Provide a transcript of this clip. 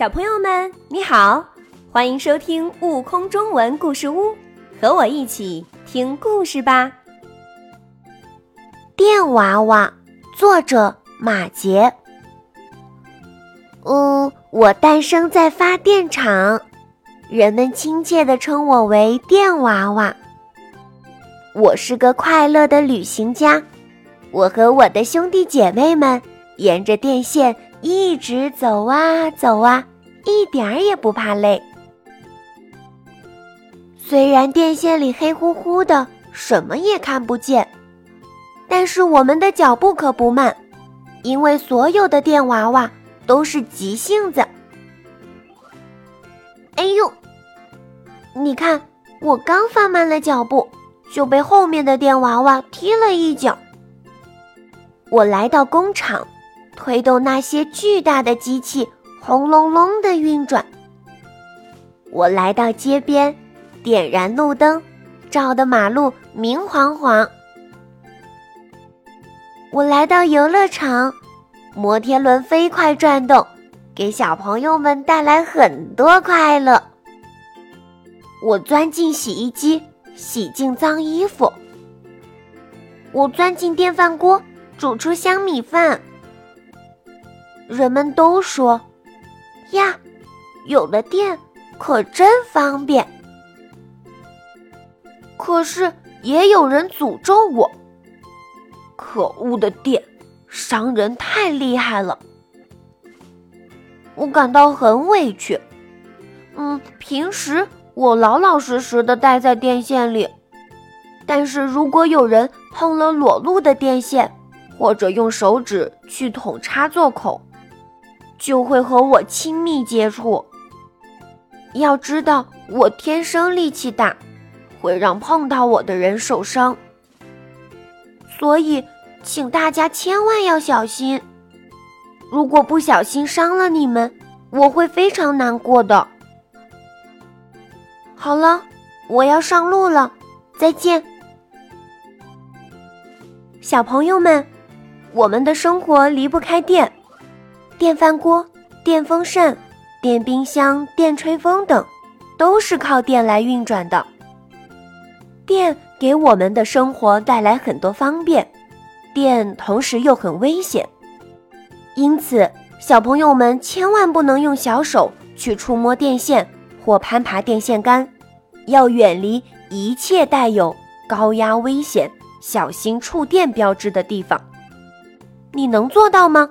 小朋友们，你好，欢迎收听《悟空中文故事屋》，和我一起听故事吧。电娃娃，作者马杰。嗯，我诞生在发电厂，人们亲切地称我为电娃娃。我是个快乐的旅行家，我和我的兄弟姐妹们沿着电线一直走啊走啊。一点儿也不怕累。虽然电线里黑乎乎的，什么也看不见，但是我们的脚步可不慢，因为所有的电娃娃都是急性子。哎呦，你看，我刚放慢了脚步，就被后面的电娃娃踢了一脚。我来到工厂，推动那些巨大的机器。轰隆隆的运转。我来到街边，点燃路灯，照得马路明晃晃。我来到游乐场，摩天轮飞快转动，给小朋友们带来很多快乐。我钻进洗衣机，洗净脏衣服。我钻进电饭锅，煮出香米饭。人们都说。呀，有了电可真方便。可是也有人诅咒我。可恶的电，伤人太厉害了。我感到很委屈。嗯，平时我老老实实的待在电线里，但是如果有人碰了裸露的电线，或者用手指去捅插座口。就会和我亲密接触。要知道，我天生力气大，会让碰到我的人受伤。所以，请大家千万要小心。如果不小心伤了你们，我会非常难过的。好了，我要上路了，再见，小朋友们。我们的生活离不开电。电饭锅、电风扇、电冰箱、电吹风等，都是靠电来运转的。电给我们的生活带来很多方便，电同时又很危险，因此小朋友们千万不能用小手去触摸电线或攀爬电线杆，要远离一切带有高压危险、小心触电标志的地方。你能做到吗？